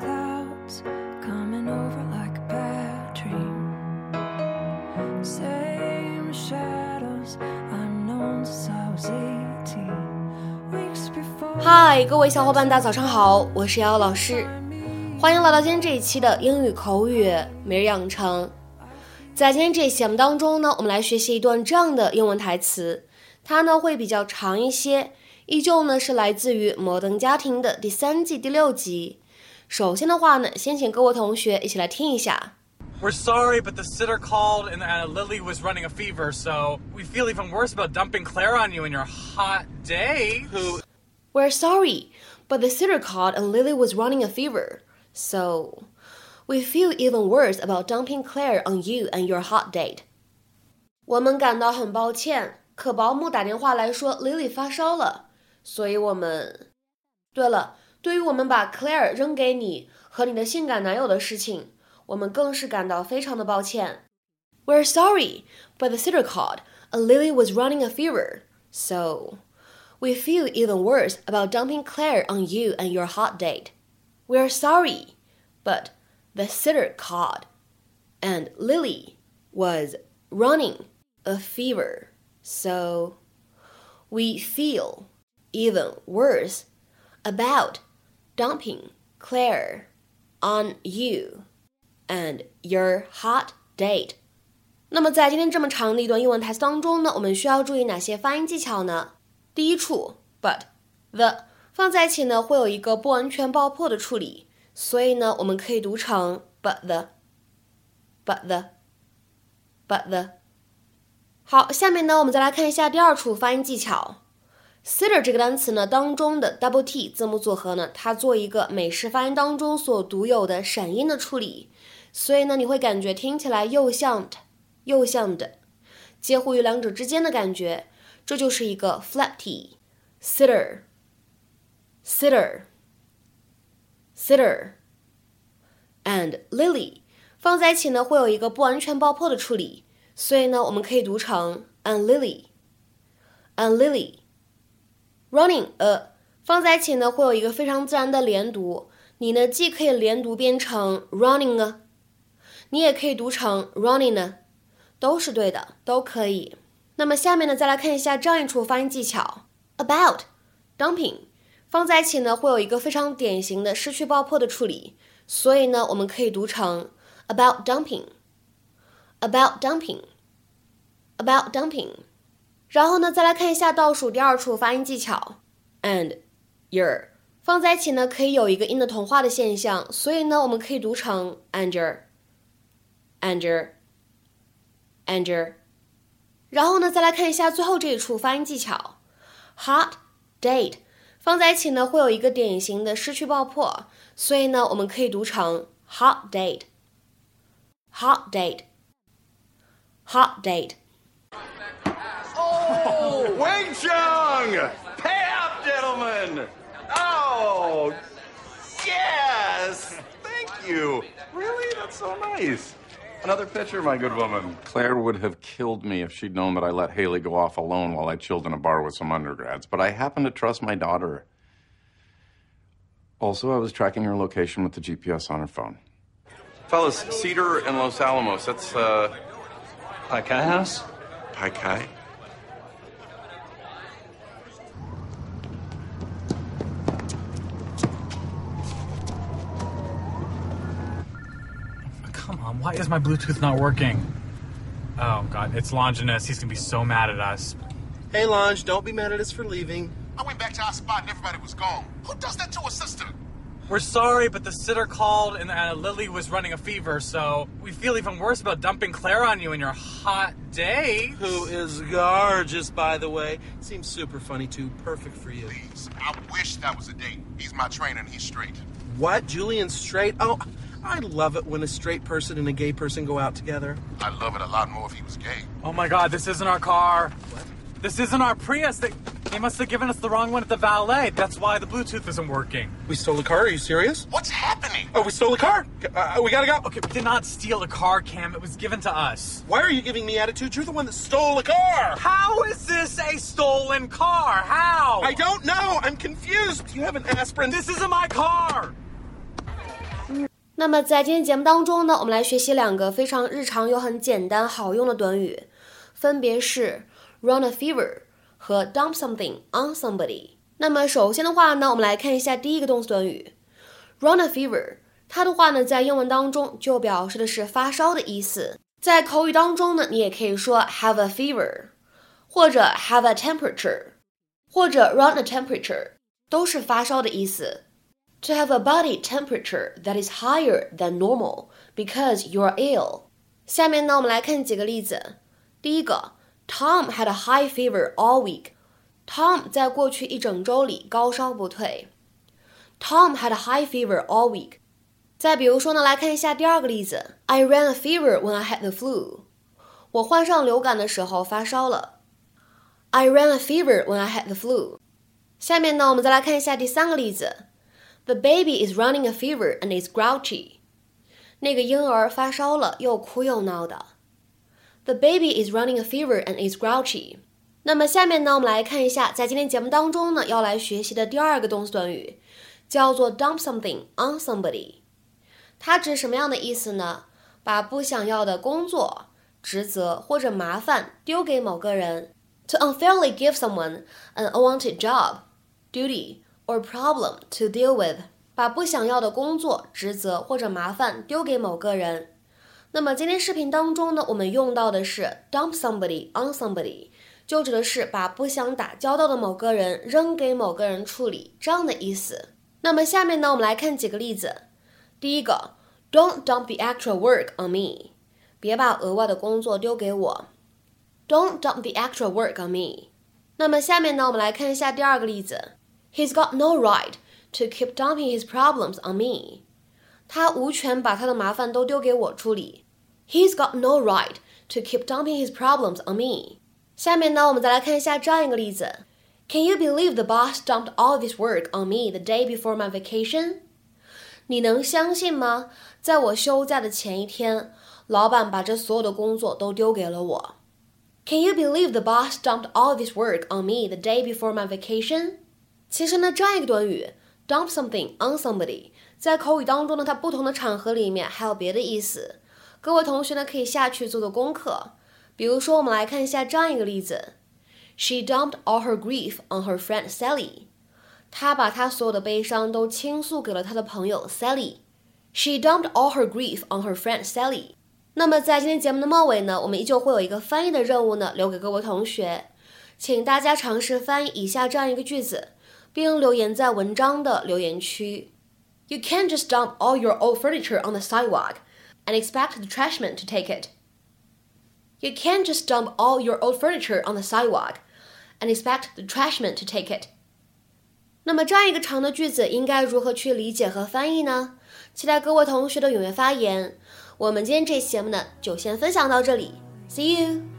clouds coming over like a bad dream. Same shadows I've known since I was 18. Weeks before. Hi,，各位小伙伴，大家早上好，我是瑶瑶老师，欢迎来到今天这一期的英语口语每日养成。在今天这一期节目当中呢，我们来学习一段这样的英文台词，它呢会比较长一些，依旧呢是来自于《摩登家庭》的第三季第六集。首先的话呢，先请各位同学一起来听一下。 We're sorry, but the sitter called and uh, Lily was running a fever, so we feel even worse about dumping Claire on you in your hot day. Who? We're sorry, but the sitter called and Lily was running a fever, so we feel even worse about dumping Claire on you and your hot date. 我们感到很抱歉，可保姆打电话来说 Lily 发烧了，所以我们……对了， 对于我们把 Claire 扔给你和你的性感男友的事情，我们更是感到非常的抱歉。We're sorry, but the sitter called and Lily was running a fever, so we feel even worse about dumping Claire on you and your hot date. We're sorry, but the sitter called, and Lily was running a fever, so we feel even worse about dumping Claire on you and your hot date. 那么在今天这么长的一段英文台词当中呢，我们需要注意哪些发音技巧呢？第一处 but the 放在一起呢，会有一个不完全爆破的处理，所以呢，我们可以读成 but the but the but the。好，下面呢，我们再来看一下第二处发音技巧。Sitter 这个单词呢，当中的 double t 字母组合呢，它做一个美式发音当中所独有的闪音的处理，所以呢，你会感觉听起来又像又像的，介乎于两者之间的感觉，这就是一个 flat t。sitter sitter sitter and Lily 放在一起呢，会有一个不完全爆破的处理，所以呢，我们可以读成 and Lily and Lily。Running a 放在一起呢，会有一个非常自然的连读，你呢既可以连读变成 running 啊，你也可以读成 running 呢，都是对的，都可以。那么下面呢，再来看一下这样一处发音技巧，about dumping 放在一起呢，会有一个非常典型的失去爆破的处理，所以呢，我们可以读成 about dumping，about dumping，about dumping。然后呢，再来看一下倒数第二处发音技巧，and your 放在一起呢，可以有一个音的同化的现象，所以呢，我们可以读成 and your，and your，and your。然后呢，再来看一下最后这一处发音技巧，hot date 放在一起呢，会有一个典型的失去爆破，所以呢，我们可以读成 hot date，hot date，hot date。Oh, Wing Chun! Pay up, gentlemen! Oh, yes! Thank you. Really? That's so nice. Another picture, my good woman. Claire would have killed me if she'd known that I let Haley go off alone while I chilled in a bar with some undergrads, but I happen to trust my daughter. Also, I was tracking her location with the GPS on her phone. Fellas, Cedar and Los Alamos, that's, uh, Pai Kai House? Pai Kai? Come on, why is my Bluetooth not working? Oh god, it's Longinus. He's gonna be so mad at us. Hey, Lange, don't be mad at us for leaving. I went back to our spot and everybody was gone. Who does that to a sister? We're sorry, but the sitter called and uh, Lily was running a fever, so we feel even worse about dumping Claire on you in your hot day. Who is gorgeous, by the way. Seems super funny, too. Perfect for you. Please, I wish that was a date. He's my trainer and he's straight. What? Julian's straight? Oh, I love it when a straight person and a gay person go out together. I'd love it a lot more if he was gay. Oh my god, this isn't our car. What? This isn't our Prius. They, they must have given us the wrong one at the valet. That's why the Bluetooth isn't working. We stole a car? Are you serious? What's happening? Oh, we stole a car. Uh, we gotta go. Okay, we did not steal a car, Cam. It was given to us. Why are you giving me attitude? You're the one that stole a car. How is this a stolen car? How? I don't know. I'm confused. Do you have an aspirin? This isn't my car. 那么在今天节目当中呢，我们来学习两个非常日常又很简单好用的短语，分别是 run a fever 和 dump something on somebody。那么首先的话呢，我们来看一下第一个动词短语 run a fever。它的话呢，在英文当中就表示的是发烧的意思。在口语当中呢，你也可以说 have a fever，或者 have a temperature，或者 run a temperature，都是发烧的意思。to have a body temperature that is higher than normal because you're ill。下面呢，我们来看几个例子。第一个，Tom had a high fever all week。Tom 在过去一整周里高烧不退。Tom had a high fever all week。再比如说呢，来看一下第二个例子，I ran a fever when I had the flu。我患上流感的时候发烧了。I ran a fever when I had the flu。下面呢，我们再来看一下第三个例子。 The baby is running a fever and is grouchy. 那个婴儿发烧了，又哭又闹的。The baby is running a fever and is grouchy. 那么下面呢，我们来看一下，在今天节目当中呢，要来学习的第二个动词短语，叫做 dump something on somebody。它指什么样的意思呢？把不想要的工作、职责或者麻烦丢给某个人。To unfairly give someone an unwanted job, duty Or problem to deal with，把不想要的工作、职责或者麻烦丢给某个人。那么今天视频当中呢，我们用到的是 dump somebody on somebody，就指的是把不想打交道的某个人扔给某个人处理这样的意思。那么下面呢，我们来看几个例子。第一个，Don't dump the extra work on me，别把额外的工作丢给我。Don't dump the extra work on me。那么下面呢，我们来看一下第二个例子。He's got no right to keep dumping his problems on me. 他无权把他的麻烦都丢给我处理。He's got no right to keep dumping his problems on me. 下面呢，我们再来看一下这样一个例子：Can you believe the boss dumped all this work on me the day before my vacation？你能相信吗？在我休假的前一天，老板把这所有的工作都丢给了我。Can you believe the boss dumped all this work on me the day before my vacation？ 其实呢，这样一个短语 dump something on somebody，在口语当中呢，它不同的场合里面还有别的意思。各位同学呢，可以下去做做功课。比如说，我们来看一下这样一个例子：She dumped all her grief on her friend Sally。她把她所有的悲伤都倾诉给了她的朋友 Sally。She dumped all her grief on her friend Sally。那么在今天节目的末尾呢，我们依旧会有一个翻译的任务呢，留给各位同学，请大家尝试翻译以下这样一个句子。并留言在文章的留言区。You can't just dump all your old furniture on the sidewalk and expect the trashman to take it. You can't just dump all your old furniture on the sidewalk and expect the trashman to take it. 那么这样一个长的句子应该如何去理解和翻译呢？期待各位同学的踊跃发言。我们今天这期节目呢，就先分享到这里。See you.